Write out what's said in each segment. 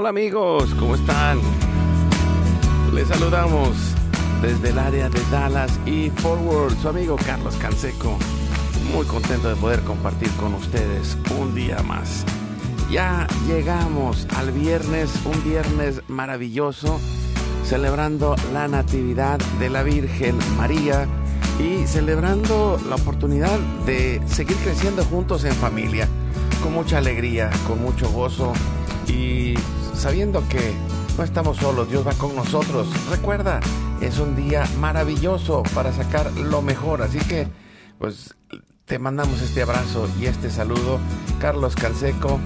Hola amigos, ¿cómo están? Les saludamos desde el área de Dallas y Forward, su amigo Carlos Canseco. Muy contento de poder compartir con ustedes un día más. Ya llegamos al viernes, un viernes maravilloso, celebrando la Natividad de la Virgen María y celebrando la oportunidad de seguir creciendo juntos en familia, con mucha alegría, con mucho gozo y sabiendo que no estamos solos, Dios va con nosotros. Recuerda, es un día maravilloso para sacar lo mejor, así que pues te mandamos este abrazo y este saludo, Carlos Canseco.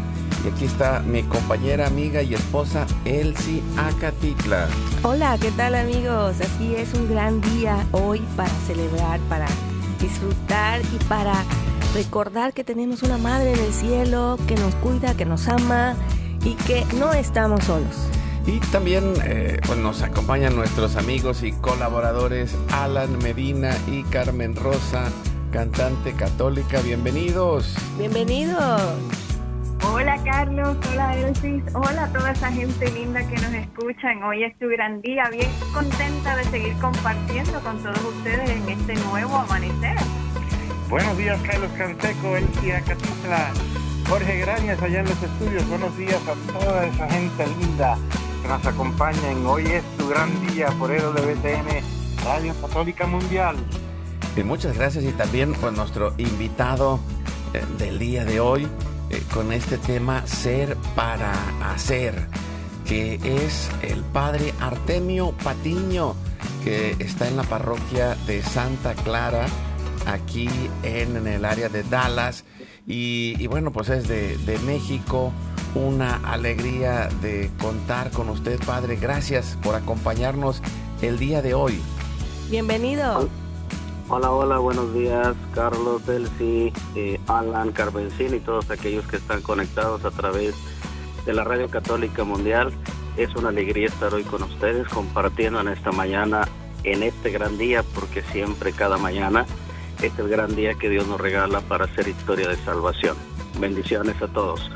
Y aquí está mi compañera, amiga y esposa, Elsie Acatitla. Hola, ¿qué tal amigos? Así es un gran día hoy para celebrar, para disfrutar y para recordar que tenemos una madre en el cielo que nos cuida, que nos ama y que no estamos solos. Y también eh, pues nos acompañan nuestros amigos y colaboradores Alan Medina y Carmen Rosa, cantante católica. Bienvenidos. Bienvenidos. Hola Carlos, hola Elsis, hola a toda esa gente linda que nos escuchan. Hoy es tu gran día, bien contenta de seguir compartiendo con todos ustedes en este nuevo amanecer. Buenos días Carlos Canseco, Elsie Acatitla. Jorge Grañas allá en los estudios. Buenos días a toda esa gente linda que nos acompaña Hoy es tu gran día por EWTN Radio Católica Mundial. Y muchas gracias y también por nuestro invitado eh, del día de hoy eh, con este tema Ser para Hacer, que es el padre Artemio Patiño, que está en la parroquia de Santa Clara, aquí en el área de Dallas. Y, bueno, pues es de, México. Una alegría de contar con usted, Padre. Gracias por acompañarnos el día de hoy. Bienvenido. Hola, hola, buenos días, Carlos, Delcy, eh, Alan, Carmencín y todos aquellos que están conectados a través de la Radio Católica Mundial. Es una alegría estar hoy con ustedes compartiendo en esta mañana, en este gran día, porque siempre cada mañana este es el gran día que Dios nos regala para hacer historia de salvación. Bendiciones a todos.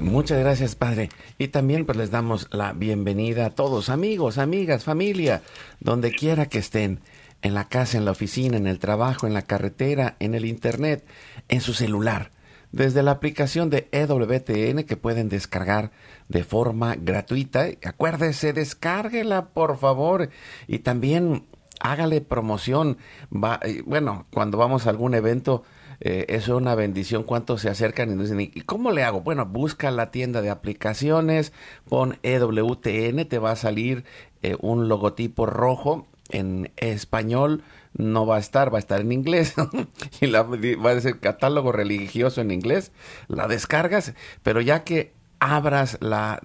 Muchas gracias, Padre. Y también pues les damos la bienvenida a todos, amigos, amigas, familia, donde quiera que estén, en la casa, en la oficina, en el trabajo, en la carretera, en el internet, en su celular, desde la aplicación de EWTN que pueden descargar de forma gratuita. Acuérdese, descárguela, por favor. Y también hágale promoción. Va, eh, bueno, cuando vamos a algún evento, eh, es una bendición cuántos se acercan y dicen, ¿y cómo le hago? Bueno, busca la tienda de aplicaciones, pon EWTN, te va a salir eh, un logotipo rojo en español. No va a estar, va a estar en inglés. y la, va a ser catálogo religioso en inglés. La descargas, pero ya que abras la,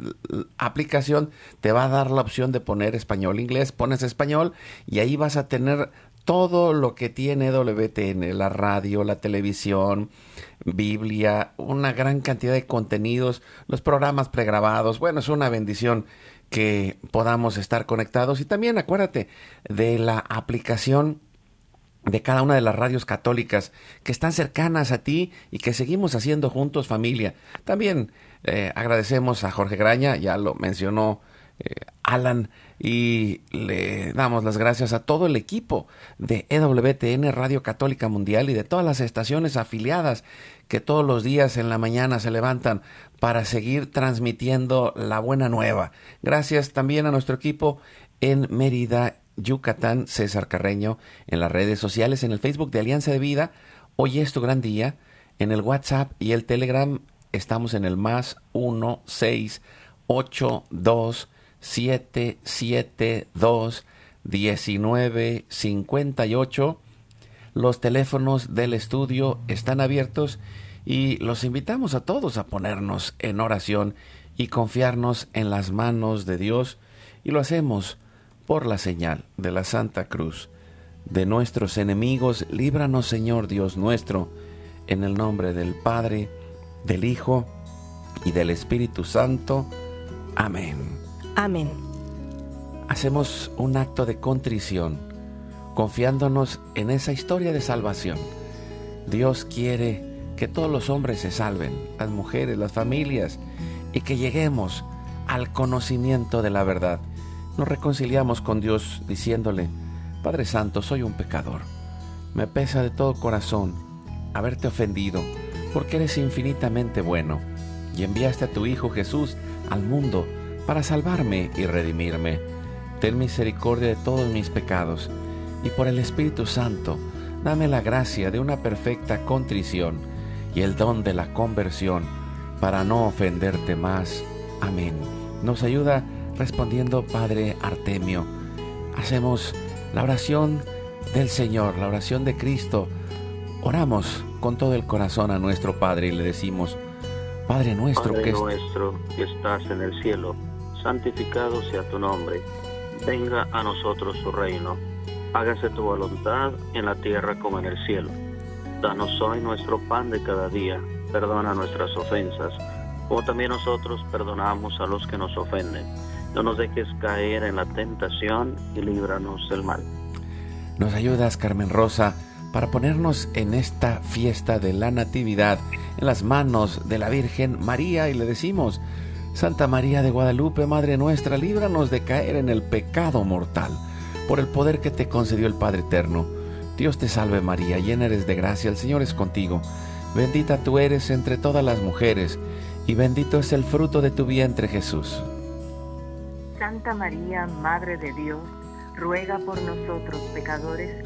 aplicación, te va a dar la opción de poner español, inglés, pones español y ahí vas a tener todo lo que tiene WTN, la radio, la televisión, Biblia, una gran cantidad de contenidos, los programas pregrabados. Bueno, es una bendición que podamos estar conectados y también acuérdate de la aplicación de cada una de las radios católicas que están cercanas a ti y que seguimos haciendo juntos familia. También eh, agradecemos a Jorge Graña, ya lo mencionó eh, Alan, y le damos las gracias a todo el equipo de EWTN Radio Católica Mundial y de todas las estaciones afiliadas que todos los días en la mañana se levantan para seguir transmitiendo la buena nueva. Gracias también a nuestro equipo en Mérida, Yucatán, César Carreño, en las redes sociales, en el Facebook de Alianza de Vida Hoy es tu gran día. En el WhatsApp y el Telegram estamos en el más 1 6 8 2 7 7 2 19 58. Los teléfonos del estudio están abiertos y los invitamos a todos a ponernos en oración y confiarnos en las manos de Dios y lo hacemos por la señal de la Santa Cruz. De nuestros enemigos, líbranos Señor Dios nuestro, en el nombre del Padre, del Hijo y del Espíritu Santo. Amén. Amén. Hacemos un acto de contrición, confiándonos en esa historia de salvación. Dios quiere que todos los hombres se salven, las mujeres, las familias, y que lleguemos al conocimiento de la verdad. Nos reconciliamos con Dios diciéndole, Padre Santo, soy un pecador. Me pesa de todo corazón haberte ofendido, porque eres infinitamente bueno, y enviaste a tu Hijo Jesús al mundo para salvarme y redimirme. Ten misericordia de todos mis pecados, y por el Espíritu Santo, dame la gracia de una perfecta contrición y el don de la conversión para no ofenderte más. Amén. Nos ayuda respondiendo Padre Artemio. Hacemos la oración del Señor, la oración de Cristo. Oramos con todo el corazón a nuestro Padre y le decimos, Padre nuestro Padre que nuestro que estás en el cielo, santificado sea tu nombre. Venga a nosotros tu reino. Hágase tu voluntad en la tierra como en el cielo. Danos hoy nuestro pan de cada día. Perdona nuestras ofensas, como también nosotros perdonamos a los que nos ofenden. No nos dejes caer en la tentación y líbranos del mal. nos ayudas, Carmen Rosa, para ponernos en esta fiesta de la Natividad en las manos de la Virgen María y le decimos, Santa María de Guadalupe, Madre nuestra, líbranos de caer en el pecado mortal, por el poder que te concedió el Padre Eterno. Dios te salve María, llena eres de gracia, el Señor es contigo. Bendita tú eres entre todas las mujeres, y bendito es el fruto de tu vientre Jesús. Santa María, Madre de Dios, ruega por nosotros pecadores,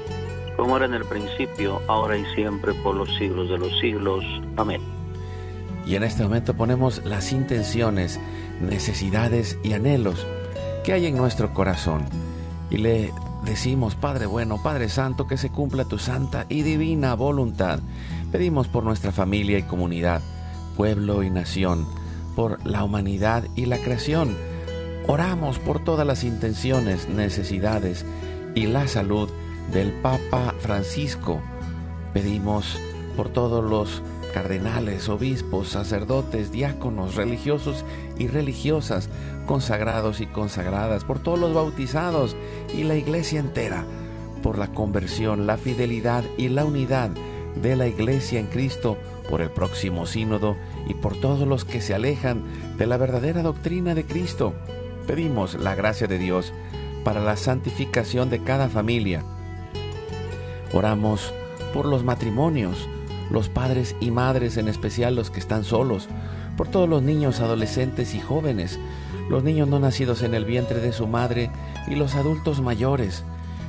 Como era en el principio, ahora y siempre, por los siglos de los siglos. Amén. Y en este momento ponemos las intenciones, necesidades y anhelos que hay en nuestro corazón. Y le decimos, Padre bueno, Padre Santo, que se cumpla tu santa y divina voluntad. Pedimos por nuestra familia y comunidad, pueblo y nación, por la humanidad y la creación. Oramos por todas las intenciones, necesidades y la salud del Papa Francisco. Pedimos por todos los cardenales, obispos, sacerdotes, diáconos, religiosos y religiosas, consagrados y consagradas, por todos los bautizados y la iglesia entera, por la conversión, la fidelidad y la unidad de la iglesia en Cristo, por el próximo sínodo y por todos los que se alejan de la verdadera doctrina de Cristo. Pedimos la gracia de Dios para la santificación de cada familia. Oramos por los matrimonios, los padres y madres, en especial los que están solos, por todos los niños, adolescentes y jóvenes, los niños no nacidos en el vientre de su madre y los adultos mayores.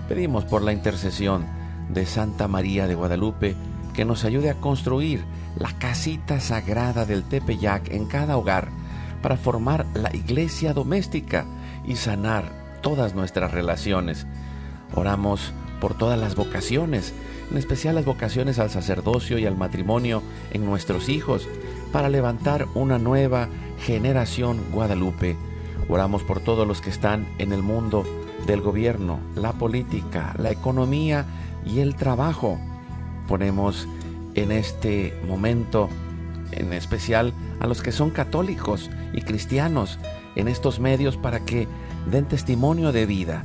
Pedimos por la intercesión de Santa María de Guadalupe que nos ayude a construir la casita sagrada del Tepeyac en cada hogar para formar la iglesia doméstica y sanar todas nuestras relaciones. Oramos por todas las vocaciones, en especial las vocaciones al sacerdocio y al matrimonio en nuestros hijos, para levantar una nueva generación Guadalupe. Oramos por todos los que están en el mundo del gobierno, la política, la economía y el trabajo. Ponemos en este momento en especial a los que son católicos y cristianos en estos medios para que den testimonio de vida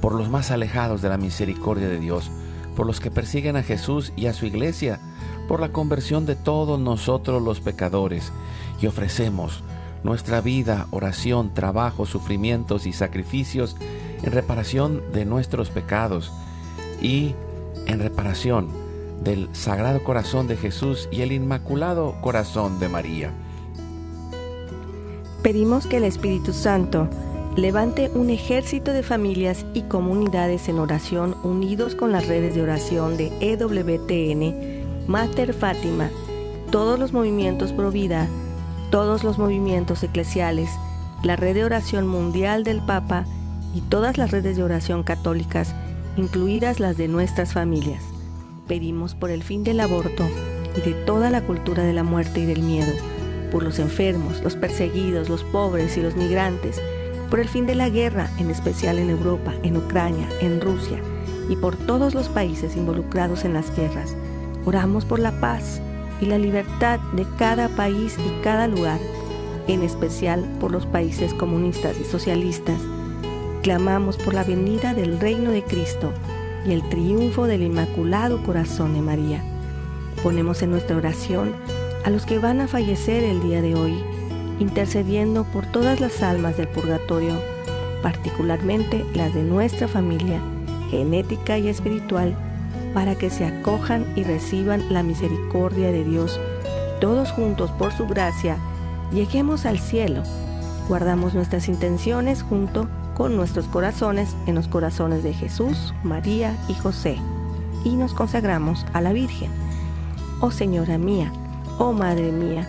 por los más alejados de la misericordia de Dios, por los que persiguen a Jesús y a su iglesia, por la conversión de todos nosotros los pecadores, y ofrecemos nuestra vida, oración, trabajo, sufrimientos y sacrificios en reparación de nuestros pecados y en reparación del Sagrado Corazón de Jesús y el Inmaculado Corazón de María. Pedimos que el Espíritu Santo levante un ejército de familias y comunidades en oración unidos con las redes de oración de EWTN, Mater Fátima, todos los movimientos pro vida, todos los movimientos eclesiales, la red de oración mundial del Papa y todas las redes de oración católicas, incluidas las de nuestras familias. Pedimos por el fin del aborto y de toda la cultura de la muerte y del miedo, por los enfermos, los perseguidos, los pobres y los migrantes, por el fin de la guerra, en especial en Europa, en Ucrania, en Rusia, y por todos los países involucrados en las guerras. Oramos por la paz y la libertad de cada país y cada lugar, en especial por los países comunistas y socialistas. Clamamos por la venida del reino de Cristo y el triunfo del Inmaculado Corazón de María. Ponemos en nuestra oración a los que van a fallecer el día de hoy intercediendo por todas las almas del purgatorio, particularmente las de nuestra familia, genética y espiritual, para que se acojan y reciban la misericordia de Dios, todos juntos por su gracia, lleguemos al cielo. Guardamos nuestras intenciones junto con nuestros corazones en los corazones de Jesús, María y José, y nos consagramos a la Virgen. Oh Señora mía, oh Madre mía,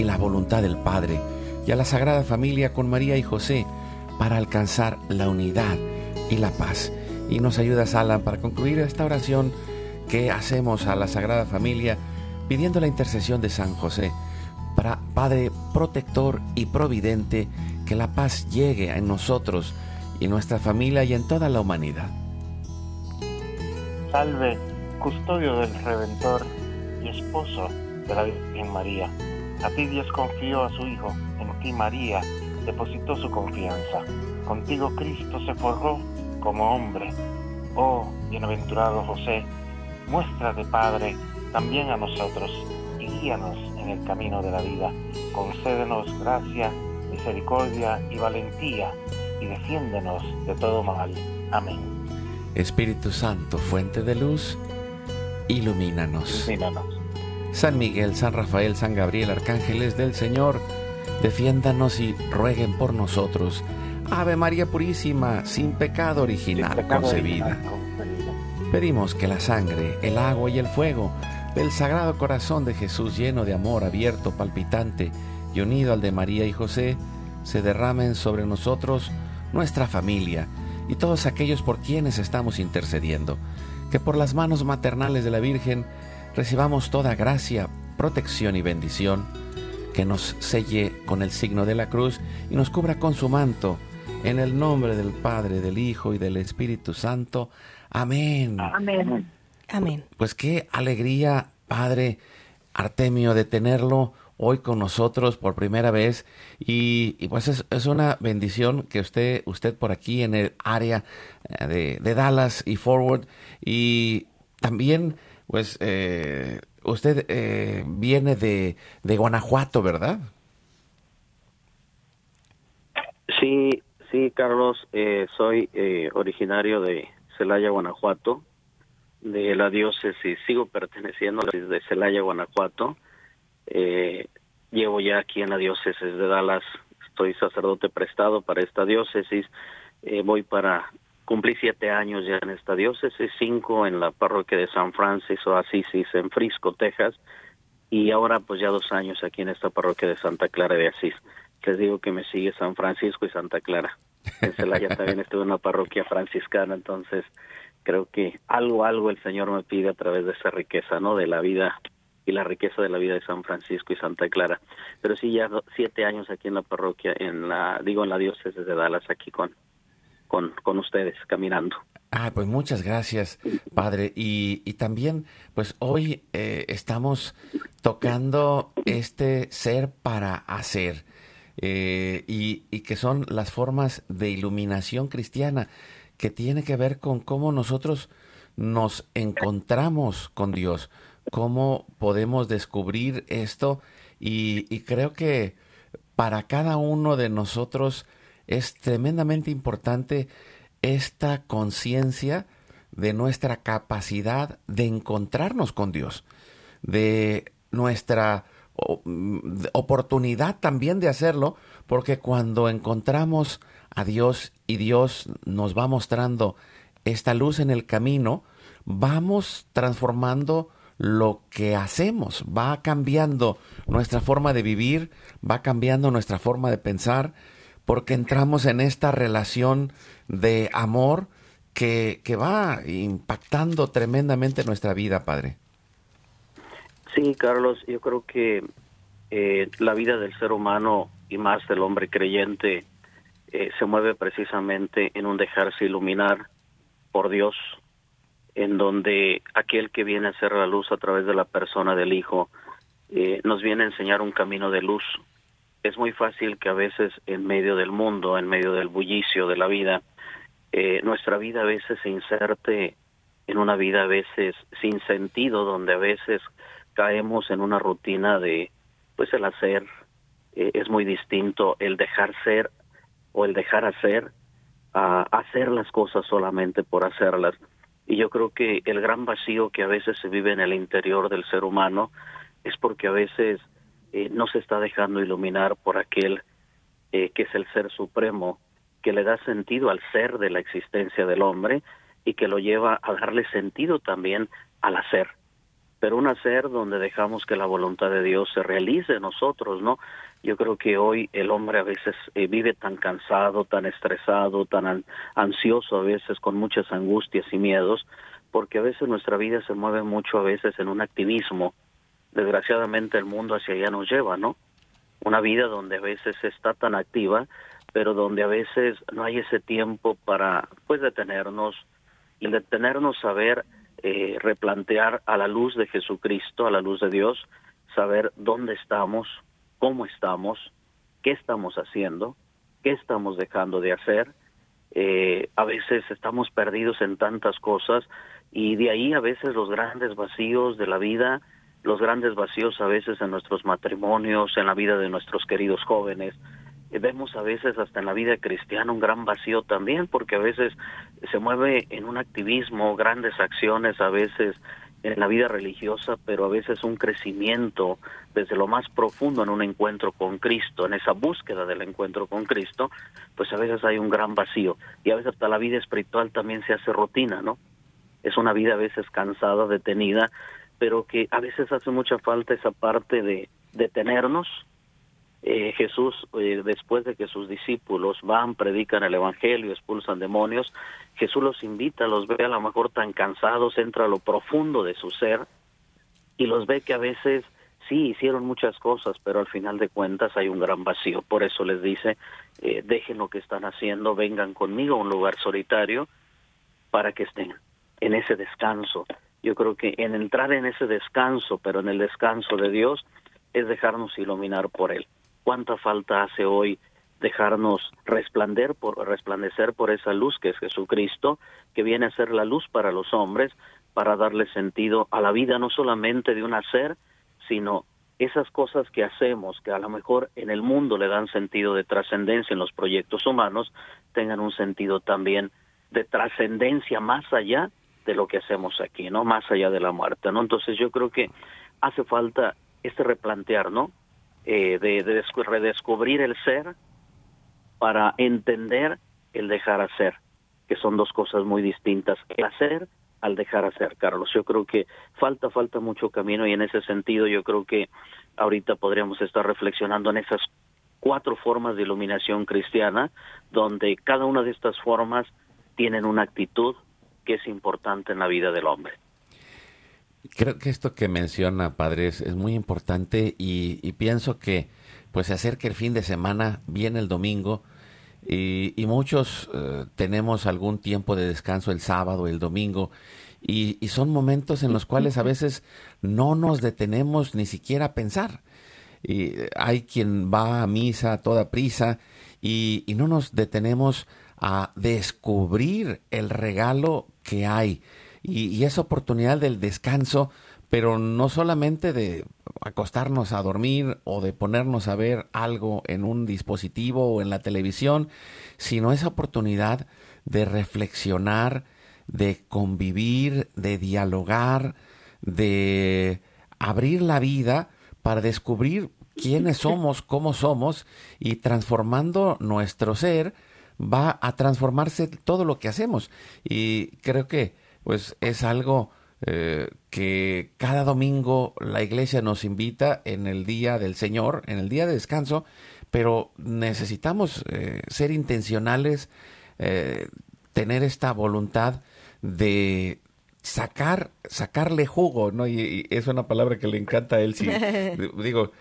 y la voluntad del Padre y a la Sagrada Familia con María y José para alcanzar la unidad y la paz. Y nos ayudas, Alan, para concluir esta oración que hacemos a la Sagrada Familia pidiendo la intercesión de San José, para Padre protector y providente, que la paz llegue en nosotros y nuestra familia y en toda la humanidad. Salve, custodio del Redentor y esposo de la Virgen María a ti Dios confió a su Hijo, en ti María depositó su confianza. Contigo Cristo se forjó como hombre. Oh, bienaventurado José, muéstrate Padre también a nosotros y guíanos en el camino de la vida. Concédenos gracia, misericordia y valentía y defiéndenos de todo mal. Amén. Espíritu Santo, fuente de luz, ilumínanos. Ilumínanos. San Miguel, San Rafael, San Gabriel, arcángeles del Señor, defiéndanos y rueguen por nosotros. Ave María Purísima, sin pecado original concebida. Pedimos que la sangre, el agua y el fuego del Sagrado Corazón de Jesús lleno de amor, abierto, palpitante y unido al de María y José, se derramen sobre nosotros, nuestra familia y todos aquellos por quienes estamos intercediendo, que por las manos maternales de la Virgen recibamos toda gracia, protección y bendición, que nos selle con el signo de la cruz y nos cubra con su manto, en el nombre del Padre, del Hijo y del Espíritu Santo. Amén. Amén. Amén. Pues qué alegría, Padre Artemio, de tenerlo hoy con nosotros por primera vez y, pues es, una bendición que usted, usted por aquí en el área eh, de, Dallas y Forward y también pues eh, usted eh, viene de, de Guanajuato, ¿verdad? Sí, sí, Carlos, soy originario de Celaya, Guanajuato, de la diócesis, sigo perteneciendo a la de Celaya, Guanajuato, eh, llevo ya aquí en la diócesis de Dallas, estoy sacerdote prestado para esta diócesis, eh, voy para cumplir siete años ya en esta diócesis, cinco en la parroquia de San Francisco Asís en Frisco, Texas, y ahora pues ya dos años aquí en esta parroquia de Santa Clara de Asís. Les digo que me sigue San Francisco y Santa Clara. En Celaya también estuve en una parroquia franciscana, entonces creo que algo, algo el Señor me pide a través de esa riqueza, ¿no? De la vida y la riqueza de la vida de San Francisco y Santa Clara. Pero sí, ya siete años aquí en la parroquia, en la, digo, en la diócesis de Dallas, aquí con, con, con ustedes, caminando. Ah, pues muchas gracias, padre. Y, y también, pues hoy eh, estamos tocando este ser para hacer, eh, y, y que son las formas de iluminación cristiana, que tiene que ver con cómo nosotros nos encontramos con Dios cómo podemos descubrir esto y, creo que para cada uno de nosotros es tremendamente importante esta conciencia de nuestra capacidad de encontrarnos con Dios, de nuestra oportunidad también de hacerlo, porque cuando encontramos a Dios y Dios nos va mostrando esta luz en el camino, vamos transformando lo que hacemos, va cambiando nuestra forma de vivir, va cambiando nuestra forma de pensar, porque entramos en esta relación de amor que, que va impactando tremendamente nuestra vida, Padre. Sí, Carlos, yo creo que eh, la vida del ser humano y más del hombre creyente eh, se mueve precisamente en un dejarse iluminar por Dios, en donde aquel que viene a hacer la luz a través de la persona del Hijo eh, nos viene a enseñar un camino de luz. Es muy fácil que a veces en medio del mundo, en medio del bullicio de la vida, eh, nuestra vida a veces se inserte en una vida a veces sin sentido, donde a veces caemos en una rutina de, pues el hacer eh, es muy distinto, el dejar ser o el dejar hacer, a hacer las cosas solamente por hacerlas. Y yo creo que el gran vacío que a veces se vive en el interior del ser humano es porque a veces eh, no se está dejando iluminar por aquel eh, que es el ser supremo, que le da sentido al ser de la existencia del hombre y que lo lleva a darle sentido también al hacer pero un hacer donde dejamos que la voluntad de Dios se realice en nosotros, ¿no? Yo creo que hoy el hombre a veces eh, vive tan cansado, tan estresado, tan ansioso a veces, con muchas angustias y miedos, porque a veces nuestra vida se mueve mucho a veces en un activismo. Desgraciadamente el mundo hacia allá nos lleva, ¿no? Una vida donde a veces está tan activa, pero donde a veces no hay ese tiempo para, pues, detenernos y detenernos a ver eh, replantear a la luz de Jesucristo, a la luz de Dios, saber dónde estamos, cómo estamos, qué estamos haciendo, qué estamos dejando de hacer. Eh, a veces estamos perdidos en tantas cosas y de ahí a veces los grandes vacíos de la vida, los grandes vacíos a veces en nuestros matrimonios, en la vida de nuestros queridos jóvenes, vemos a veces hasta en la vida cristiana un gran vacío también, porque a veces se mueve en un activismo, grandes acciones, a veces en la vida religiosa, pero a veces un crecimiento desde lo más profundo en un encuentro con Cristo, en esa búsqueda del encuentro con Cristo, pues a veces hay un gran vacío y a veces hasta la vida espiritual también se hace rutina, ¿no? Es una vida a veces cansada, detenida, pero que a veces hace mucha falta esa parte de detenernos, eh, Jesús, eh, después de que sus discípulos van, predican el Evangelio, expulsan demonios, Jesús los invita, los ve a lo mejor tan cansados, entra a lo profundo de su ser y los ve que a veces sí hicieron muchas cosas, pero al final de cuentas hay un gran vacío. Por eso les dice, eh, dejen lo que están haciendo, vengan conmigo a un lugar solitario para que estén en ese descanso. Yo creo que en entrar en ese descanso, pero en el descanso de Dios, es dejarnos iluminar por Él. ¿Cuánta falta hace hoy dejarnos resplandecer por, resplandecer por esa luz que es Jesucristo, que viene a ser la luz para los hombres, para darle sentido a la vida no solamente de un hacer, sino esas cosas que hacemos, que a lo mejor en el mundo le dan sentido de trascendencia en los proyectos humanos, tengan un sentido también de trascendencia más allá de lo que hacemos aquí, ¿no? Más allá de la muerte, ¿no? Entonces yo creo que hace falta este replantear, ¿no? Eh, de, de redescubrir el ser para entender el dejar hacer, que son dos cosas muy distintas. El hacer al dejar hacer, Carlos. Yo creo que falta, falta mucho camino y en ese sentido yo creo que ahorita podríamos estar reflexionando en esas cuatro formas de iluminación cristiana, donde cada una de estas formas tienen una actitud que es importante en la vida del hombre. Creo que esto que menciona, padre, es, muy importante y, pienso que pues se acerca el fin de semana, viene el domingo y, muchos eh, tenemos algún tiempo de descanso el sábado, el domingo y, son momentos en los cuales a veces no nos detenemos ni siquiera a pensar. Y hay quien va a misa a toda prisa y, y no nos detenemos a descubrir el regalo que hay. Y, esa oportunidad del descanso, pero no solamente de acostarnos a dormir o de ponernos a ver algo en un dispositivo o en la televisión, sino esa oportunidad de reflexionar, de convivir, de dialogar, de abrir la vida para descubrir quiénes somos, cómo somos y transformando nuestro ser va a transformarse todo lo que hacemos. Y creo que pues es algo eh, que cada domingo la iglesia nos invita en el día del Señor, en el día de descanso, pero necesitamos eh, ser intencionales, eh, tener esta voluntad de sacar, sacarle jugo, ¿no? Y, es una palabra que le encanta a él. Sí. Digo,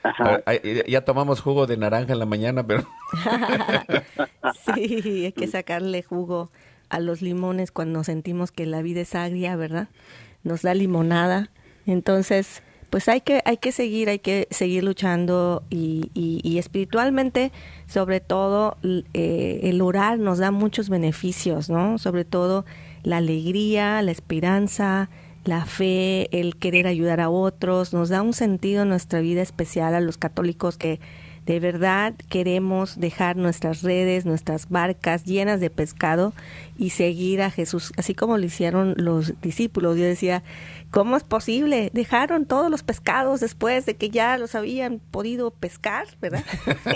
ya tomamos jugo de naranja en la mañana, pero... sí, hay que sacarle jugo a los limones cuando sentimos que la vida es agria, ¿verdad? Nos da limonada. Entonces, pues hay que, hay que seguir, hay que seguir luchando y, y, espiritualmente, sobre todo, eh, el orar nos da muchos beneficios, ¿no? Sobre todo la alegría, la esperanza, la fe, el querer ayudar a otros, nos da un sentido en nuestra vida especial a los católicos que de verdad queremos dejar nuestras redes, nuestras barcas llenas de pescado y seguir a Jesús, así como lo hicieron los discípulos. Yo decía, ¿cómo es posible? Dejaron todos los pescados después de que ya los habían podido pescar, ¿verdad?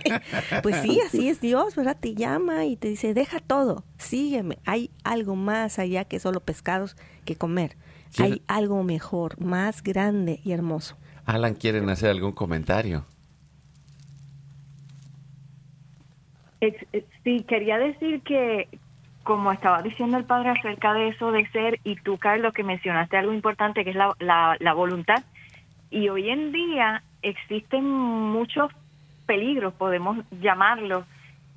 pues sí, así es Dios, ¿verdad? Te llama y te dice, deja todo, sígueme. Hay algo más allá que solo pescados que comer. Hay algo mejor, más grande y hermoso. Alan, ¿quieren hacer algún comentario? Sí, quería decir que, como estaba diciendo el padre acerca de eso de ser, y tú, Carlos, que mencionaste algo importante, que es la, la, voluntad, y hoy en día existen muchos peligros, podemos llamarlos,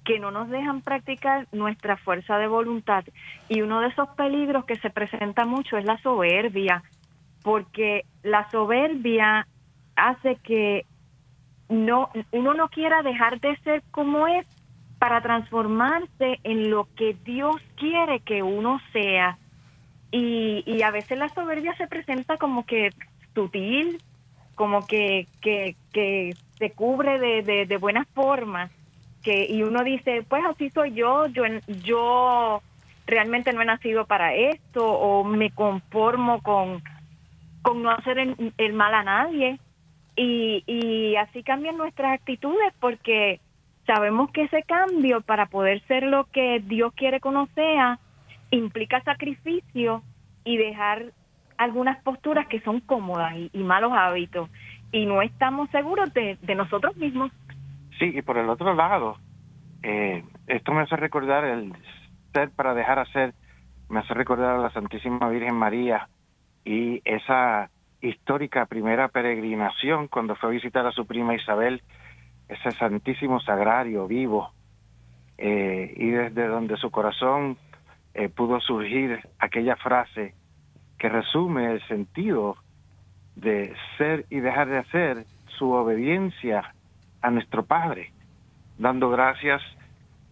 que no nos dejan practicar nuestra fuerza de voluntad. Y uno de esos peligros que se presenta mucho es la soberbia, porque la soberbia hace que no uno no quiera dejar de ser como es para transformarse en lo que Dios quiere que uno sea. Y, y a veces la soberbia se presenta como que sutil, como que, que, se cubre de, de, de buenas formas, que, y uno dice, pues así soy yo, yo, yo realmente no he nacido para esto, o me conformo con, con no hacer el, el mal a nadie. Y, y así cambian nuestras actitudes porque sabemos que ese cambio para poder ser lo que Dios quiere que uno sea implica sacrificio y dejar algunas posturas que son cómodas y, malos hábitos y no estamos seguros de, nosotros mismos. Sí, y por el otro lado, eh, esto me hace recordar el ser para dejar hacer, me hace recordar a la Santísima Virgen María y esa histórica primera peregrinación cuando fue a visitar a su prima Isabel ese santísimo sagrario vivo eh, y desde donde su corazón eh, pudo surgir aquella frase que resume el sentido de ser y dejar de hacer su obediencia a nuestro Padre, dando gracias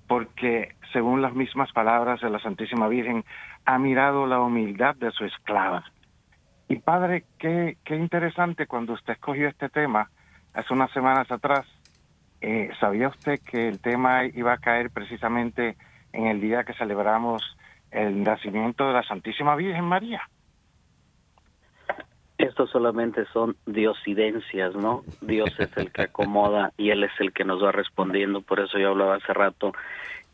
porque, según las mismas palabras de la Santísima Virgen, ha mirado la humildad de su esclava. Y Padre, qué, qué interesante cuando usted escogió este tema hace unas semanas atrás. Eh, ¿Sabía usted que el tema iba a caer precisamente en el día que celebramos el nacimiento de la Santísima Virgen María? Esto solamente son diosidencias, ¿no? Dios es el que acomoda y Él es el que nos va respondiendo. Por eso yo hablaba hace rato.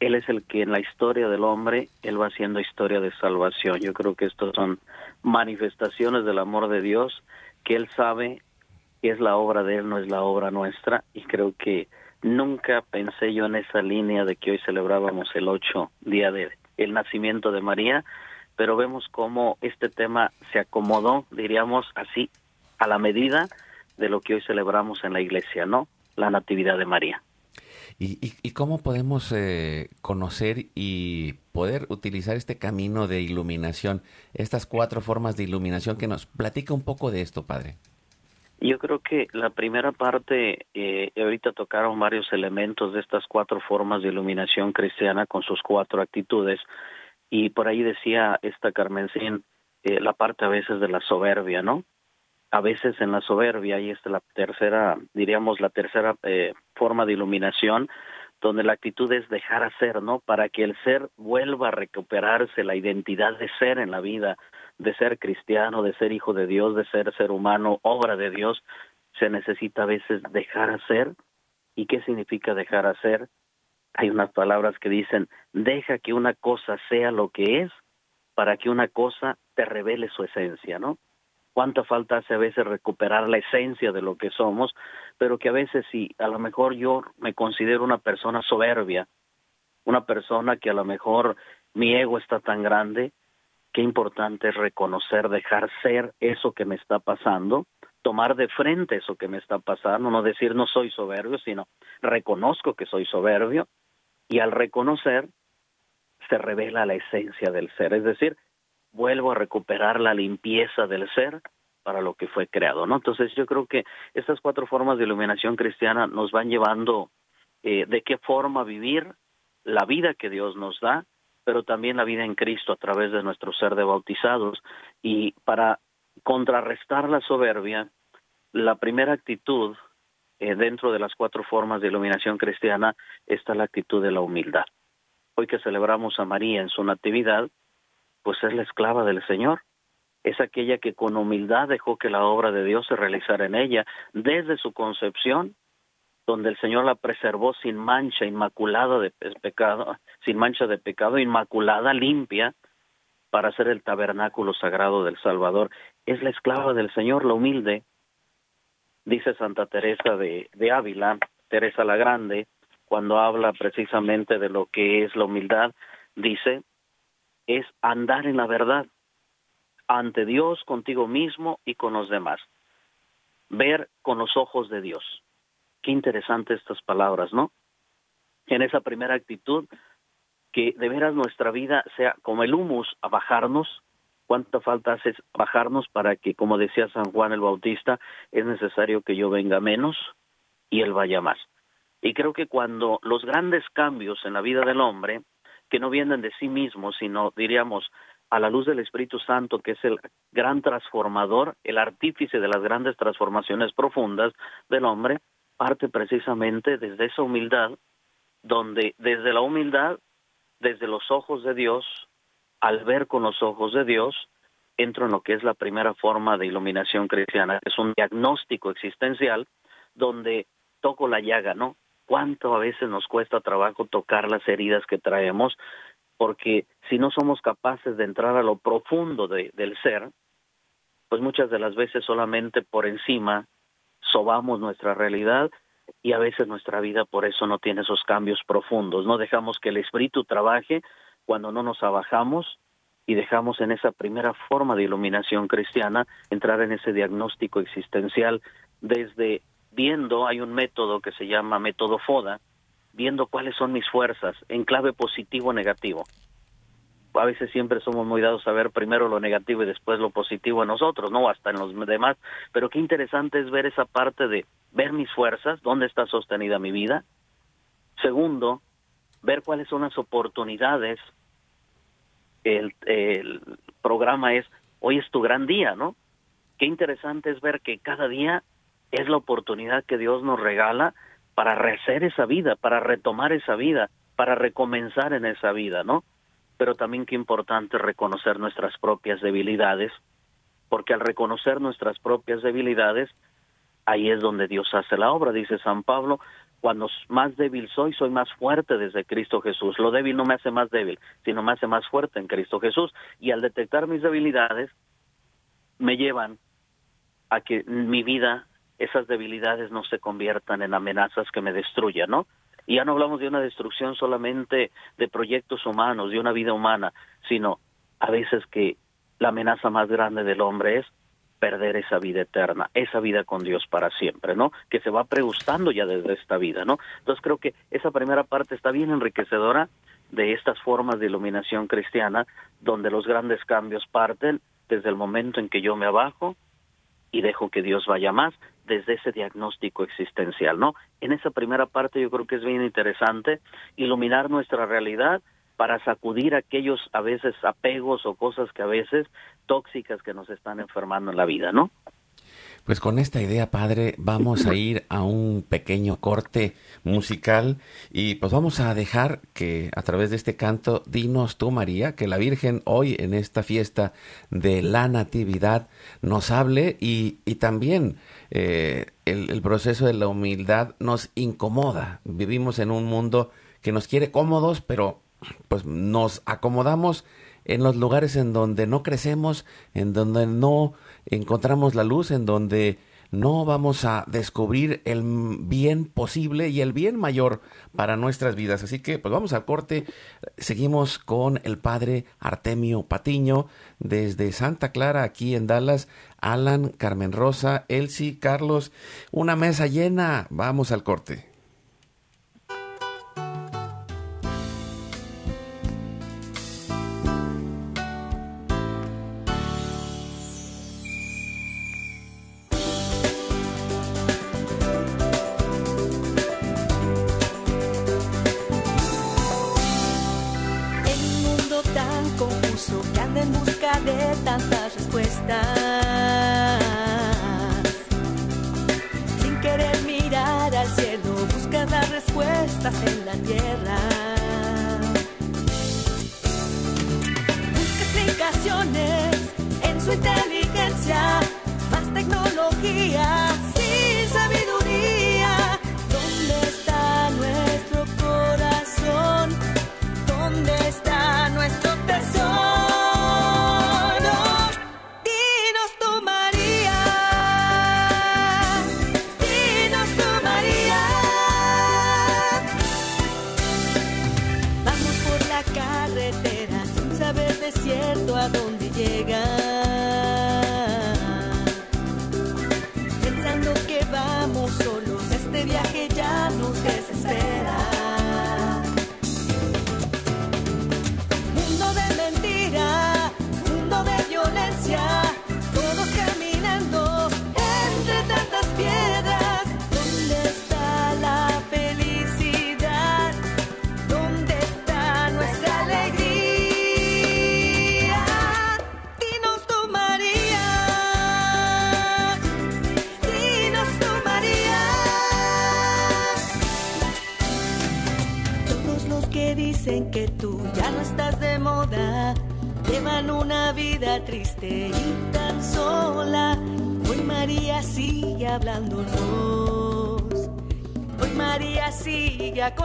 Él es el que en la historia del hombre, Él va haciendo historia de salvación. Yo creo que estos son manifestaciones del amor de Dios, que Él sabe que es la obra de Él, no es la obra nuestra. Y creo que nunca pensé yo en esa línea de que hoy celebrábamos el 8 día de el nacimiento de María, pero vemos cómo este tema se acomodó, diríamos así, a la medida de lo que hoy celebramos en la iglesia, ¿no? La Natividad de María. ¿Y, cómo podemos eh, conocer y poder utilizar este camino de iluminación, estas cuatro formas de iluminación que nos platica un poco de esto, Padre? Yo creo que la primera parte, eh, ahorita tocaron varios elementos de estas cuatro formas de iluminación cristiana con sus cuatro actitudes. Y por ahí decía esta Carmencín, eh, la parte a veces de la soberbia, ¿no? A veces en la soberbia, y esta la tercera, diríamos la tercera eh, forma de iluminación, donde la actitud es dejar hacer, ¿no? Para que el ser vuelva a recuperarse la identidad de ser en la vida, de ser cristiano, de ser hijo de Dios, de ser ser humano, obra de Dios, se necesita a veces dejar hacer. ¿Y qué significa dejar hacer? hay unas palabras que dicen, deja que una cosa sea lo que es para que una cosa te revele su esencia, ¿no? Cuánta falta hace a veces recuperar la esencia de lo que somos, pero que a veces si a lo mejor yo me considero una persona soberbia, una persona que a lo mejor mi ego está tan grande, qué importante es reconocer, dejar ser eso que me está pasando, tomar de frente eso que me está pasando, no decir no soy soberbio, sino reconozco que soy soberbio y al reconocer se revela la esencia del ser, es decir, vuelvo a recuperar la limpieza del ser para lo que fue creado, ¿no? Entonces yo creo que estas cuatro formas de iluminación cristiana nos van llevando eh, de qué forma vivir la vida que Dios nos da, pero también la vida en Cristo a través de nuestro ser de bautizados. Y para contrarrestar la soberbia, la primera actitud eh, dentro de las cuatro formas de iluminación cristiana está la actitud de la humildad. Hoy que celebramos a María en su natividad, pues es la esclava del Señor. Es aquella que con humildad dejó que la obra de Dios se realizara en ella desde su concepción, donde el Señor la preservó sin mancha, inmaculada de pecado, sin mancha de pecado, inmaculada, limpia, para ser el tabernáculo sagrado del Salvador. Es la esclava del Señor, la humilde, dice Santa Teresa de, de Ávila, Teresa la Grande, cuando habla precisamente de lo que es la humildad, dice, es andar en la verdad, ante Dios, contigo mismo y con los demás. Ver con los ojos de Dios. Qué interesante estas palabras, ¿no? En esa primera actitud, que de veras nuestra vida sea como el humus a bajarnos, cuánta falta hace bajarnos para que, como decía San Juan el Bautista, es necesario que yo venga menos y él vaya más. Y creo que cuando los grandes cambios en la vida del hombre, que no vienen de sí mismos, sino diríamos a la luz del Espíritu Santo, que es el gran transformador, el artífice de las grandes transformaciones profundas del hombre, parte precisamente desde esa humildad, donde desde la humildad, desde los ojos de Dios, al ver con los ojos de Dios, entro en lo que es la primera forma de iluminación cristiana, es un diagnóstico existencial donde toco la llaga, ¿no? Cuánto a veces nos cuesta trabajo tocar las heridas que traemos, porque si no somos capaces de entrar a lo profundo del ser, pues muchas de las veces solamente por encima sobamos nuestra realidad y a veces nuestra vida por eso no tiene esos cambios profundos, no dejamos que el espíritu trabaje cuando no nos abajamos y dejamos en esa primera forma de iluminación cristiana entrar en ese diagnóstico existencial desde viendo, hay un método que se llama método FODA, viendo cuáles son mis fuerzas en clave positivo o negativo. a veces siempre somos muy dados a ver primero lo negativo y después lo positivo en nosotros, ¿no? Hasta en los demás. Pero qué interesante es ver esa parte de ver mis fuerzas, dónde está sostenida mi vida. Segundo, ver cuáles son las oportunidades. El, el programa es, hoy es tu gran día, ¿no? Qué interesante es ver que cada día es la oportunidad que Dios nos regala para rehacer esa vida, para retomar esa vida, para recomenzar en esa vida, ¿no? Pero también qué importante reconocer nuestras propias debilidades, porque al reconocer nuestras propias debilidades, ahí es donde Dios hace la obra, dice San Pablo, cuando más débil soy, soy más fuerte desde Cristo Jesús. Lo débil no me hace más débil, sino me hace más fuerte en Cristo Jesús. Y al detectar mis debilidades, me llevan a que mi vida, esas debilidades no se conviertan en amenazas que me destruyan, ¿no? Y ya no hablamos de una destrucción solamente de proyectos humanos, de una vida humana, sino a veces que la amenaza más grande del hombre es perder esa vida eterna, esa vida con Dios para siempre, ¿no? Que se va pregustando ya desde esta vida, ¿no? Entonces creo que esa primera parte está bien enriquecedora de estas formas de iluminación cristiana, donde los grandes cambios parten desde el momento en que yo me abajo y dejo que Dios vaya más desde ese diagnóstico existencial, ¿no? En esa primera parte yo creo que es bien interesante iluminar nuestra realidad para sacudir aquellos a veces apegos o cosas que a veces tóxicas que nos están enfermando en la vida, ¿no? Pues con esta idea, padre, vamos a ir a un pequeño corte musical y pues vamos a dejar que a través de este canto, dinos tú, María, que la Virgen hoy en esta fiesta de la Natividad nos hable y, y también eh, el, el proceso de la humildad nos incomoda. Vivimos en un mundo que nos quiere cómodos, pero pues nos acomodamos en los lugares en donde no crecemos, en donde no encontramos la luz, en donde no vamos a descubrir el bien posible y el bien mayor para nuestras vidas. Así que pues vamos al corte. Seguimos con el padre Artemio Patiño desde Santa Clara, aquí en Dallas. Alan, Carmen Rosa, Elsie, Carlos. Una mesa llena. Vamos al corte.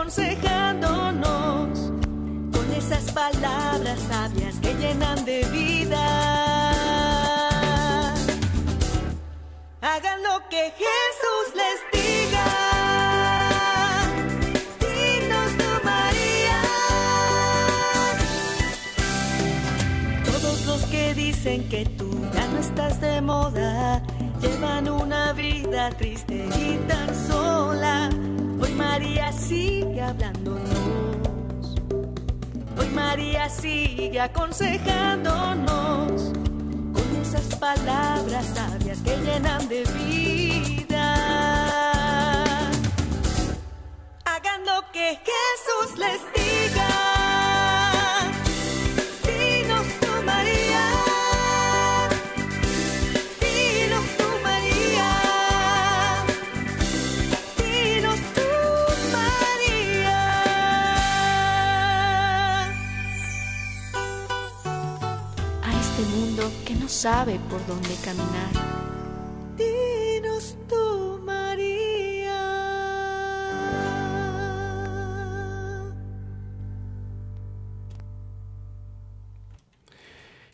Aconsejándonos con esas palabras sabias que llenan de vida. Hagan lo que Jesús les diga. Dinos tu María. Todos los que dicen que tú ya no estás de moda llevan una vida triste y tan sola María sigue hablándonos. Hoy María sigue aconsejándonos con esas palabras sabias que llenan de vida. Hagan lo que Jesús les diga. Sabe por dónde caminar. Dinos tú, María.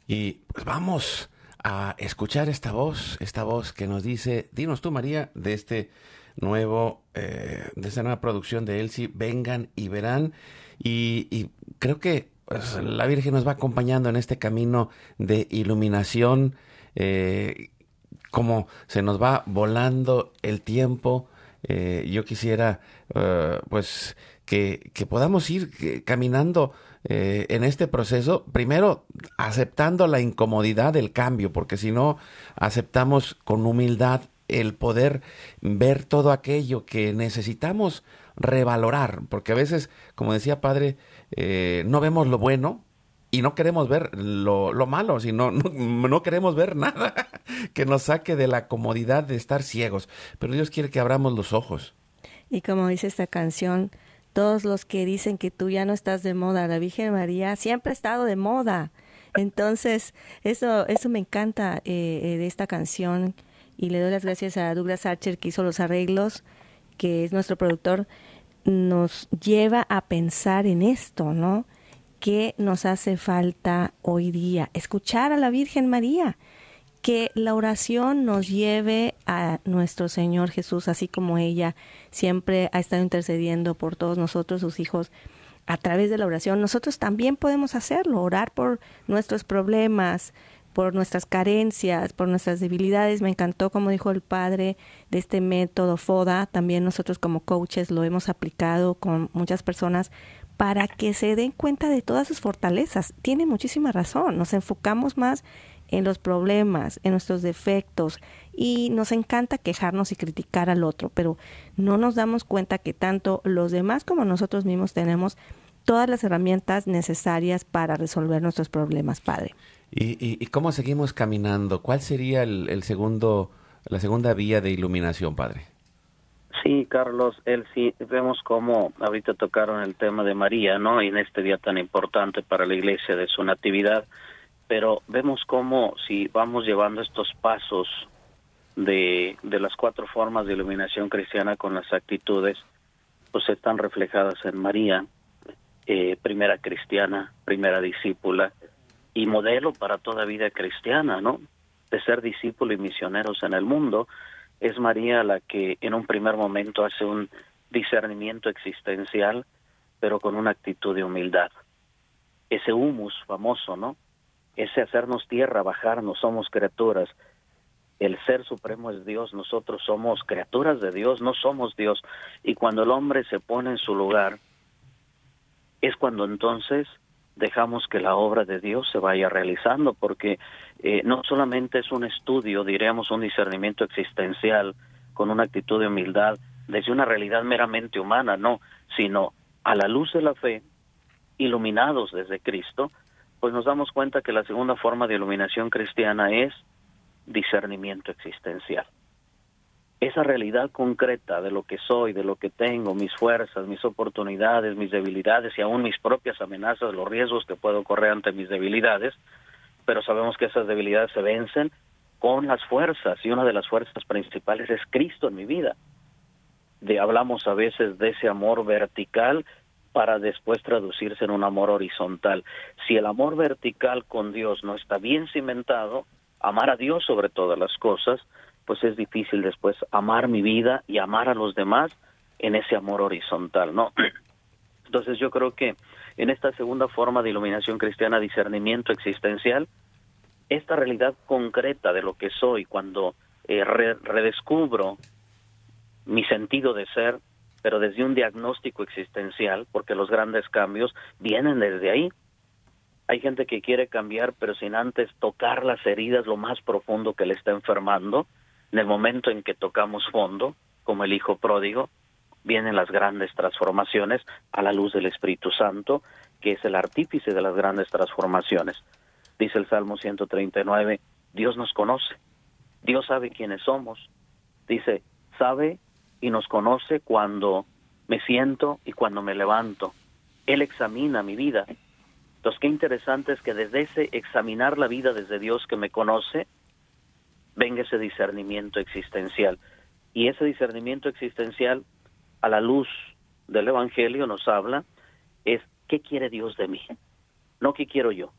Y pues vamos a escuchar esta voz, esta voz que nos dice, dinos tú María, de este nuevo, eh, de esta nueva producción de Elsie, vengan y verán. Y, y creo que pues, la Virgen nos va acompañando en este camino de iluminación, eh, como se nos va volando el tiempo. Eh, yo quisiera, eh, pues, que, que, podamos ir caminando en este proceso, primero aceptando la incomodidad del cambio, porque si no aceptamos con humildad el poder ver todo aquello que necesitamos revalorar, porque a veces, como decía padre, eh, no vemos lo bueno y no queremos ver lo, malo, sino no, no, queremos ver nada que nos saque de la comodidad de estar ciegos. Pero Dios quiere que abramos los ojos. Y como dice esta canción, todos los que dicen que tú ya no estás de moda, la Virgen María siempre ha estado de moda. Entonces, eso, eso me encanta eh, eh, de esta canción y le doy las gracias a Douglas Archer que hizo los arreglos, que es nuestro productor nos lleva a pensar en esto, ¿no? ¿Qué nos hace falta hoy día? Escuchar a la Virgen María, que la oración nos lleve a nuestro Señor Jesús, así como ella siempre ha estado intercediendo por todos nosotros, sus hijos, a través de la oración. Nosotros también podemos hacerlo, orar por nuestros problemas, por nuestras carencias, por nuestras debilidades. Me encantó, como dijo el padre, de este método FODA. También nosotros como coaches lo hemos aplicado con muchas personas para que se den cuenta de todas sus fortalezas. Tiene muchísima razón. Nos enfocamos más en los problemas, en nuestros defectos y nos encanta quejarnos y criticar al otro, pero no nos damos cuenta que tanto los demás como nosotros mismos tenemos todas las herramientas necesarias para resolver nuestros problemas, padre. ¿Y, cómo seguimos caminando? ¿Cuál sería el, segundo, la segunda vía de iluminación, padre? Sí, Carlos, él sí, vemos cómo ahorita tocaron el tema de María, ¿no? Y en este día tan importante para la iglesia de su natividad, pero vemos cómo si vamos llevando estos pasos de, de las cuatro formas de iluminación cristiana con las actitudes, pues están reflejadas en María, eh, primera cristiana, primera discípula, y modelo para toda vida cristiana, ¿no? De ser discípulo y misioneros en el mundo, es María la que en un primer momento hace un discernimiento existencial, pero con una actitud de humildad. Ese humus famoso, ¿no? Ese hacernos tierra, bajarnos, somos criaturas. El ser supremo es Dios, nosotros somos criaturas de Dios, no somos Dios. Y cuando el hombre se pone en su lugar, es cuando entonces dejamos que la obra de Dios se vaya realizando, porque eh, no solamente es un estudio, diríamos un discernimiento existencial con una actitud de humildad desde una realidad meramente humana, no, sino a la luz de la fe, iluminados desde Cristo, pues nos damos cuenta que la segunda forma de iluminación cristiana es discernimiento existencial esa realidad concreta de lo que soy, de lo que tengo, mis fuerzas, mis oportunidades, mis debilidades y aún mis propias amenazas, los riesgos que puedo correr ante mis debilidades, pero sabemos que esas debilidades se vencen con las fuerzas y una de las fuerzas principales es Cristo en mi vida. De, hablamos a veces de ese amor vertical para después traducirse en un amor horizontal. Si el amor vertical con Dios no está bien cimentado, amar a Dios sobre todas las cosas, pues es difícil después amar mi vida y amar a los demás en ese amor horizontal, ¿no? Entonces yo creo que en esta segunda forma de iluminación cristiana, discernimiento existencial, esta realidad concreta de lo que soy cuando eh, redescubro mi sentido de ser, pero desde un diagnóstico existencial, porque los grandes cambios vienen desde ahí, Hay gente que quiere cambiar, pero sin antes tocar las heridas, lo más profundo que le está enfermando. En el momento en que tocamos fondo, como el Hijo pródigo, vienen las grandes transformaciones a la luz del Espíritu Santo, que es el artífice de las grandes transformaciones. Dice el Salmo 139, Dios nos conoce, Dios sabe quiénes somos. Dice, sabe y nos conoce cuando me siento y cuando me levanto. Él examina mi vida. Entonces, qué interesante es que desde ese examinar la vida desde Dios que me conoce, venga ese discernimiento existencial. Y ese discernimiento existencial, a la luz del Evangelio, nos habla, es qué quiere Dios de mí. No qué quiero yo,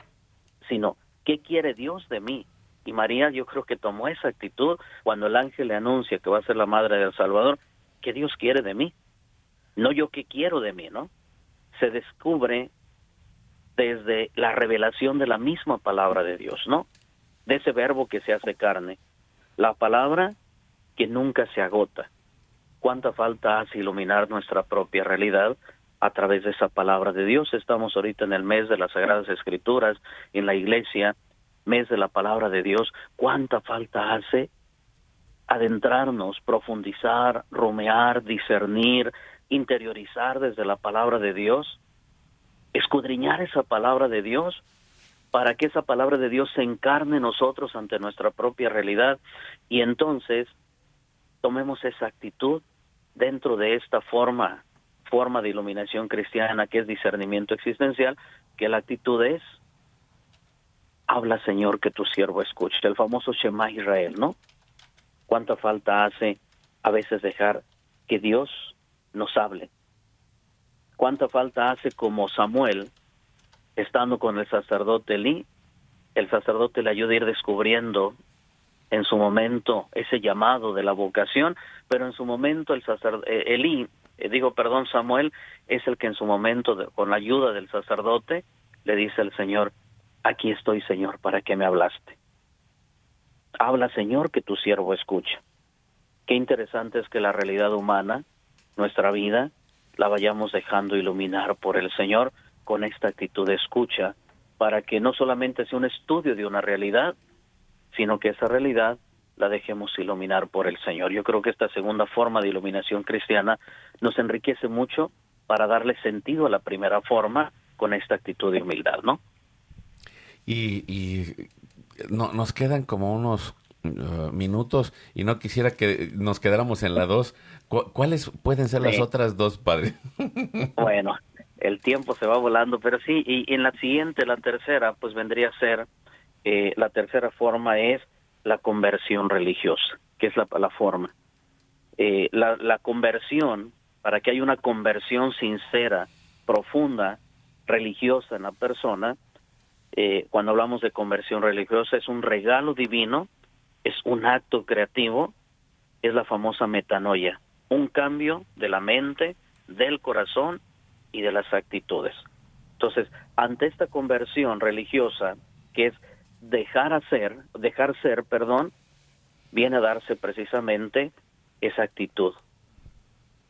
sino qué quiere Dios de mí. Y María yo creo que tomó esa actitud cuando el ángel le anuncia que va a ser la madre del Salvador, que Dios quiere de mí, no yo qué quiero de mí, ¿no? Se descubre desde la revelación de la misma palabra de Dios, ¿no? De ese verbo que se hace carne. La palabra que nunca se agota. ¿Cuánta falta hace iluminar nuestra propia realidad a través de esa palabra de Dios? Estamos ahorita en el mes de las Sagradas Escrituras, en la iglesia, mes de la palabra de Dios. ¿Cuánta falta hace adentrarnos, profundizar, rumear, discernir, interiorizar desde la palabra de Dios? Escudriñar esa palabra de Dios para que esa palabra de Dios se encarne en nosotros ante nuestra propia realidad y entonces tomemos esa actitud dentro de esta forma, forma de iluminación cristiana que es discernimiento existencial, que la actitud es, habla Señor que tu siervo escuche, el famoso Shema Israel, ¿no? ¿Cuánta falta hace a veces dejar que Dios nos hable? ¿Cuánta falta hace como Samuel, estando con el sacerdote Elí, el sacerdote le ayuda a ir descubriendo en su momento ese llamado de la vocación, pero en su momento el sacerdote, eh, Elí, eh, digo, perdón, Samuel, es el que en su momento, con la ayuda del sacerdote, le dice al Señor, aquí estoy, Señor, ¿para qué me hablaste? Habla, Señor, que tu siervo escucha. Qué interesante es que la realidad humana, nuestra vida, la vayamos dejando iluminar por el Señor con esta actitud de escucha, para que no solamente sea un estudio de una realidad, sino que esa realidad la dejemos iluminar por el Señor. Yo creo que esta segunda forma de iluminación cristiana nos enriquece mucho para darle sentido a la primera forma con esta actitud de humildad, ¿no? Y, no, nos quedan como unos uh, minutos y no quisiera que nos quedáramos en la dos. ¿Cuáles pueden ser las otras dos, padre? bueno, el tiempo se va volando, pero sí, y en la siguiente, la tercera, pues vendría a ser eh, la tercera forma es la conversión religiosa, que es la, la forma. Eh, la, la conversión, para que haya una conversión sincera, profunda, religiosa en la persona, eh, cuando hablamos de conversión religiosa, es un regalo divino, es un acto creativo, es la famosa metanoia, un cambio de la mente, del corazón y de las actitudes. Entonces, ante esta conversión religiosa, que es dejar hacer, dejar ser, perdón, viene a darse precisamente esa actitud.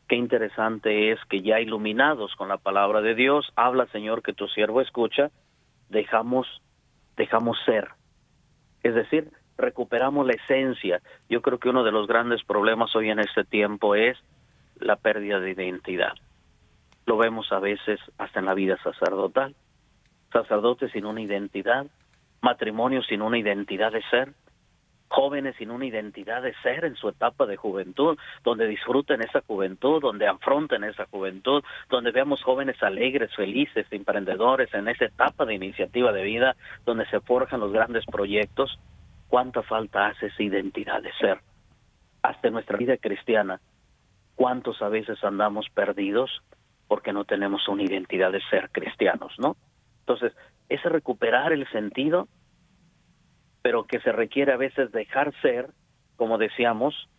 Qué interesante es que ya iluminados con la palabra de Dios, habla Señor que tu siervo escucha, dejamos dejamos ser. Es decir, recuperamos la esencia. Yo creo que uno de los grandes problemas hoy en este tiempo es la pérdida de identidad. Lo vemos a veces hasta en la vida sacerdotal. Sacerdotes sin una identidad, matrimonios sin una identidad de ser, jóvenes sin una identidad de ser en su etapa de juventud, donde disfruten esa juventud, donde afronten esa juventud, donde veamos jóvenes alegres, felices, emprendedores en esa etapa de iniciativa de vida, donde se forjan los grandes proyectos. ¿Cuánta falta hace esa identidad de ser? Hasta en nuestra vida cristiana, ¿cuántos a veces andamos perdidos porque no tenemos una identidad de ser cristianos, no? Entonces, es recuperar el sentido, pero que se requiere a veces dejar ser, como decíamos,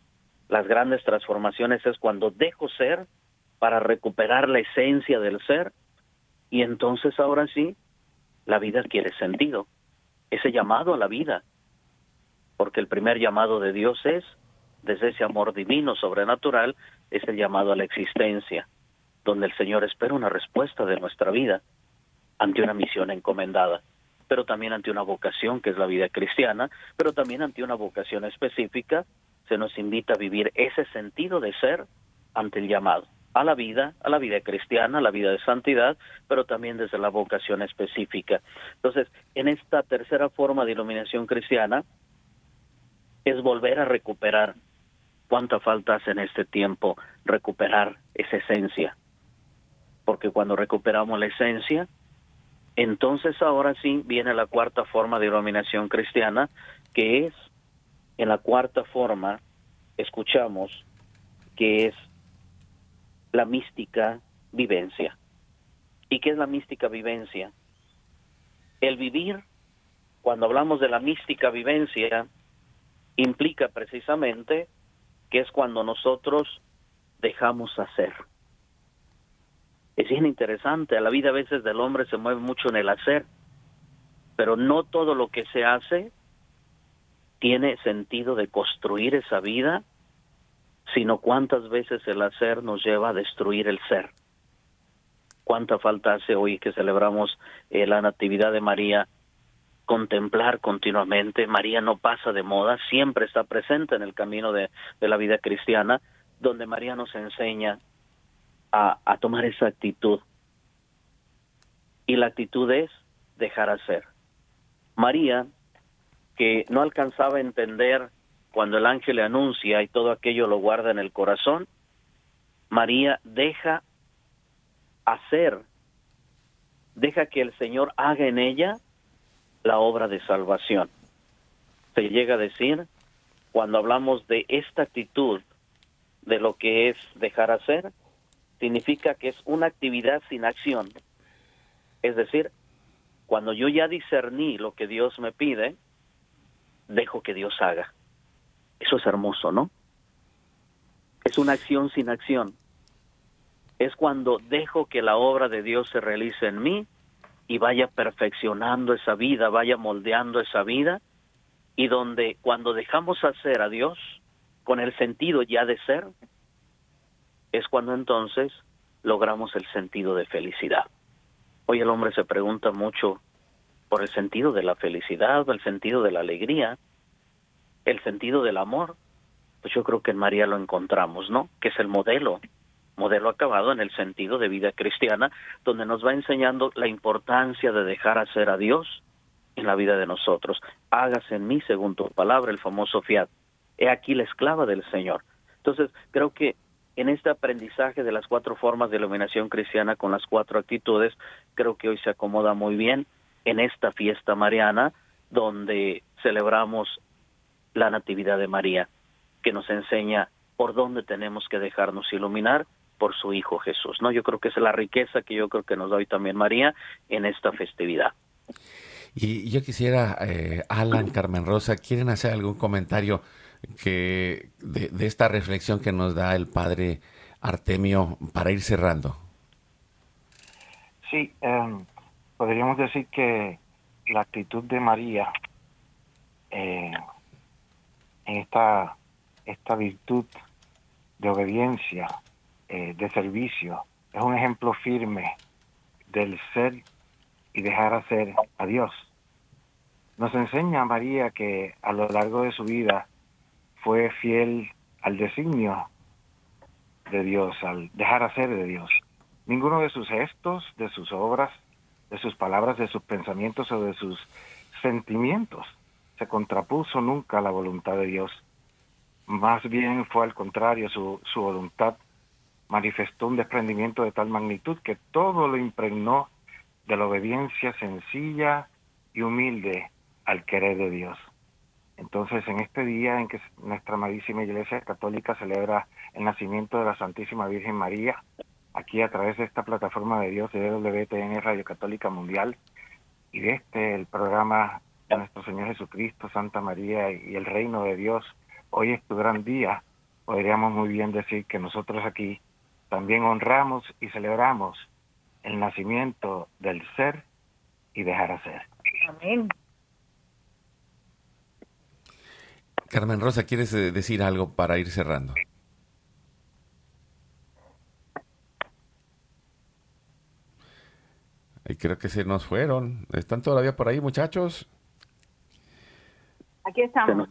las grandes transformaciones es cuando dejo ser para recuperar la esencia del ser y entonces ahora sí, la vida adquiere sentido, ese llamado a la vida, porque el primer llamado de Dios es, desde ese amor divino, sobrenatural, es el llamado a la existencia, donde el Señor espera una respuesta de nuestra vida ante una misión encomendada. pero también ante una vocación que es la vida cristiana, pero también ante una vocación específica, se nos invita a vivir ese sentido de ser ante el llamado a la vida, a la vida cristiana, a la vida de santidad, pero también desde la vocación específica. Entonces, en esta tercera forma de iluminación cristiana, es volver a recuperar cuánta falta hace en este tiempo recuperar esa esencia. Porque cuando recuperamos la esencia, entonces ahora sí viene la cuarta forma de iluminación cristiana, que es, en la cuarta forma, escuchamos que es la mística vivencia. ¿Y qué es la mística vivencia? El vivir, cuando hablamos de la mística vivencia, implica precisamente que es cuando nosotros dejamos hacer. Es bien interesante, la vida a veces del hombre se mueve mucho en el hacer, pero no todo lo que se hace tiene sentido de construir esa vida sino cuántas veces el hacer nos lleva a destruir el ser. Cuánta falta hace hoy que celebramos eh, la Natividad de María, contemplar continuamente. María no pasa de moda, siempre está presente en el camino de, la vida cristiana, donde María nos enseña a, tomar esa actitud. Y la actitud es dejar hacer. María, que no alcanzaba a entender cuando el ángel le anuncia y todo aquello lo guarda en el corazón, María deja hacer, deja que el Señor haga en ella la obra de salvación. Se llega a decir, cuando hablamos de esta actitud, de lo que es dejar hacer, significa que es una actividad sin acción. Es decir, cuando yo ya discerní lo que Dios me pide, dejo que Dios haga. Eso es hermoso, ¿no? Es una acción sin acción. Es cuando dejo que la obra de Dios se realice en mí y vaya perfeccionando esa vida, vaya moldeando esa vida, y donde cuando dejamos hacer a Dios con el sentido ya de ser, es cuando entonces logramos el sentido de felicidad. Hoy el hombre se pregunta mucho por el sentido de la felicidad, el sentido de la alegría, el sentido del amor, pues yo creo que en María lo encontramos, ¿no? Que es el modelo, modelo acabado en el sentido de vida cristiana, donde nos va enseñando la importancia de dejar hacer a Dios en la vida de nosotros. Hágase en mí según tu palabra, el famoso fiat. He aquí la esclava del Señor. Entonces, creo que en este aprendizaje de las cuatro formas de iluminación cristiana con las cuatro actitudes, creo que hoy se acomoda muy bien en esta fiesta mariana, donde celebramos la Natividad de María, que nos enseña por dónde tenemos que dejarnos iluminar por su Hijo Jesús. ¿no? Yo creo que es la riqueza que yo creo que nos da hoy también María en esta festividad. Y yo quisiera, eh, Alan, Carmen Rosa, ¿quieren hacer algún comentario que de, esta reflexión que nos da el Padre Artemio para ir cerrando? Sí, em, podríamos decir que la actitud de María eh, en esta, esta virtud de obediencia, eh, de servicio. Es un ejemplo firme del ser y dejar hacer a Dios. Nos enseña María que a lo largo de su vida fue fiel al designio de Dios, al dejar hacer de Dios. Ninguno de sus gestos, de sus obras, de sus palabras, de sus pensamientos o de sus sentimientos se contrapuso nunca a la voluntad de Dios. Más bien fue al contrario, su, su voluntad manifestó un desprendimiento de tal magnitud que todo lo impregnó de la obediencia sencilla y humilde al querer de Dios. Entonces, en este día en que nuestra amadísima Iglesia Católica celebra el nacimiento de la Santísima Virgen María, aquí a través de esta plataforma de Dios de WTN Radio Católica Mundial y de este el programa nuestro Señor Jesucristo, Santa María y el reino de Dios, hoy es tu gran día, podríamos muy bien decir que nosotros aquí también honramos y celebramos el nacimiento del ser y dejar hacer. Amén. Carmen Rosa, ¿quieres eh, decir algo para ir cerrando? Y creo que se nos fueron. ¿Están todavía por ahí, muchachos? Aquí estamos.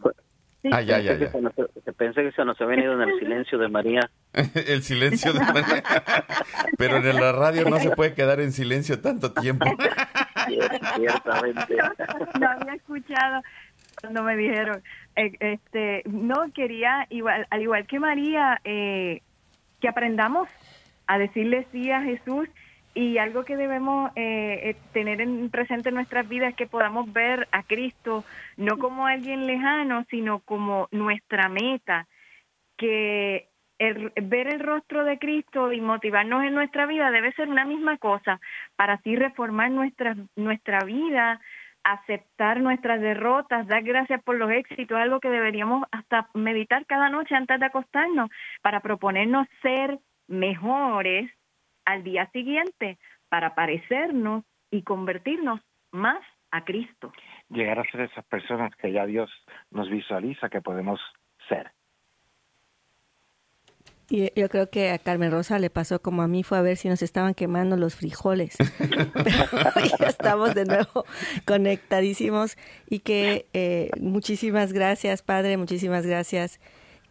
Ah, ya, ya, ya. Se pensé que se nos había venido en el silencio de María. el silencio de María. Pero en la radio no se puede quedar en silencio tanto tiempo. Ciertamente. No había escuchado cuando me dijeron. Eh, este, no quería, igual, al igual que María, eh, que aprendamos a decirle sí a Jesús y algo que debemos eh, tener en presente en nuestras vidas es que podamos ver a Cristo no como alguien lejano, sino como nuestra meta, que ver el rostro de Cristo y motivarnos en nuestra vida debe ser una misma cosa para así reformar nuestra, nuestra vida, aceptar nuestras derrotas, dar gracias por los éxitos, algo que deberíamos hasta meditar cada noche antes de acostarnos para proponernos ser mejores al día siguiente para parecernos y convertirnos más a Cristo. Llegar a ser esas personas que ya Dios nos visualiza que podemos ser. Y yo creo que a Carmen Rosa le pasó como a mí, fue a ver si nos estaban quemando los frijoles. ya estamos de nuevo conectadísimos y que eh, muchísimas gracias, Padre, muchísimas gracias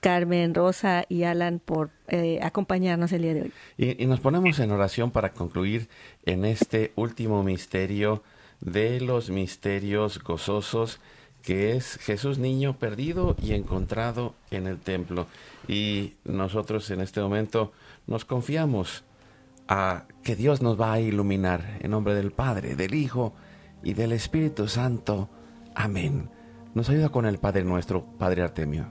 Carmen, Rosa y Alan por eh, acompañarnos el día de hoy. Y, nos ponemos en oración para concluir en este último misterio de los misterios gozosos que es Jesús niño perdido y encontrado en el templo. Y nosotros en este momento nos confiamos a que Dios nos va a iluminar en nombre del Padre, del Hijo y del Espíritu Santo. Amén. Nos ayuda con el Padre nuestro, Padre Artemio.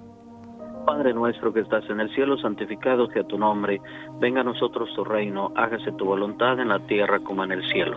Padre nuestro que estás en el cielo, santificado sea tu nombre, venga a nosotros tu reino, hágase tu voluntad en la tierra como en el cielo.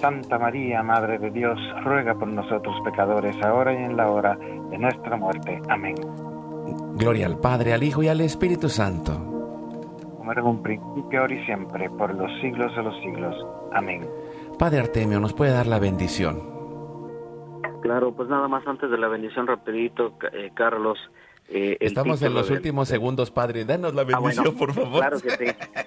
Santa María, Madre de Dios, ruega por nosotros pecadores, ahora y en la hora de nuestra muerte. Amén. Gloria al Padre, al Hijo y al Espíritu Santo. Como era en un principio, ahora y siempre, por los siglos de los siglos. Amén. Padre Artemio, ¿nos puede dar la bendición? Claro, pues nada más antes de la bendición rapidito, eh, Carlos. Eh, Estamos en los últimos segundos, Padre. Danos la ah, bendición, por favor. Claro que sí.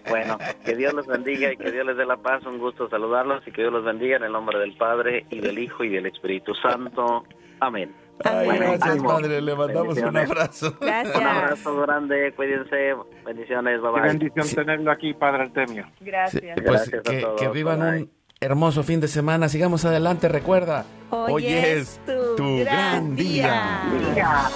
Bueno, que Dios los bendiga y que Dios les dé la paz. Un gusto saludarlos y que Dios los bendiga en el nombre del Padre y del Hijo y del Espíritu Santo. Amén. Ay, Bueno, gracias, ánimo. padre. Le mandamos un abrazo. Un Gracias. abrazo grande, cuídense, bendiciones, bye Qué bendición tenerlo aquí, Padre Artemio. Sí, Gracias. pues Gracias a que, todos, que vivan bye. un hermoso fin de semana. Sigamos adelante. Recuerda, Hoy es tu gran día. día.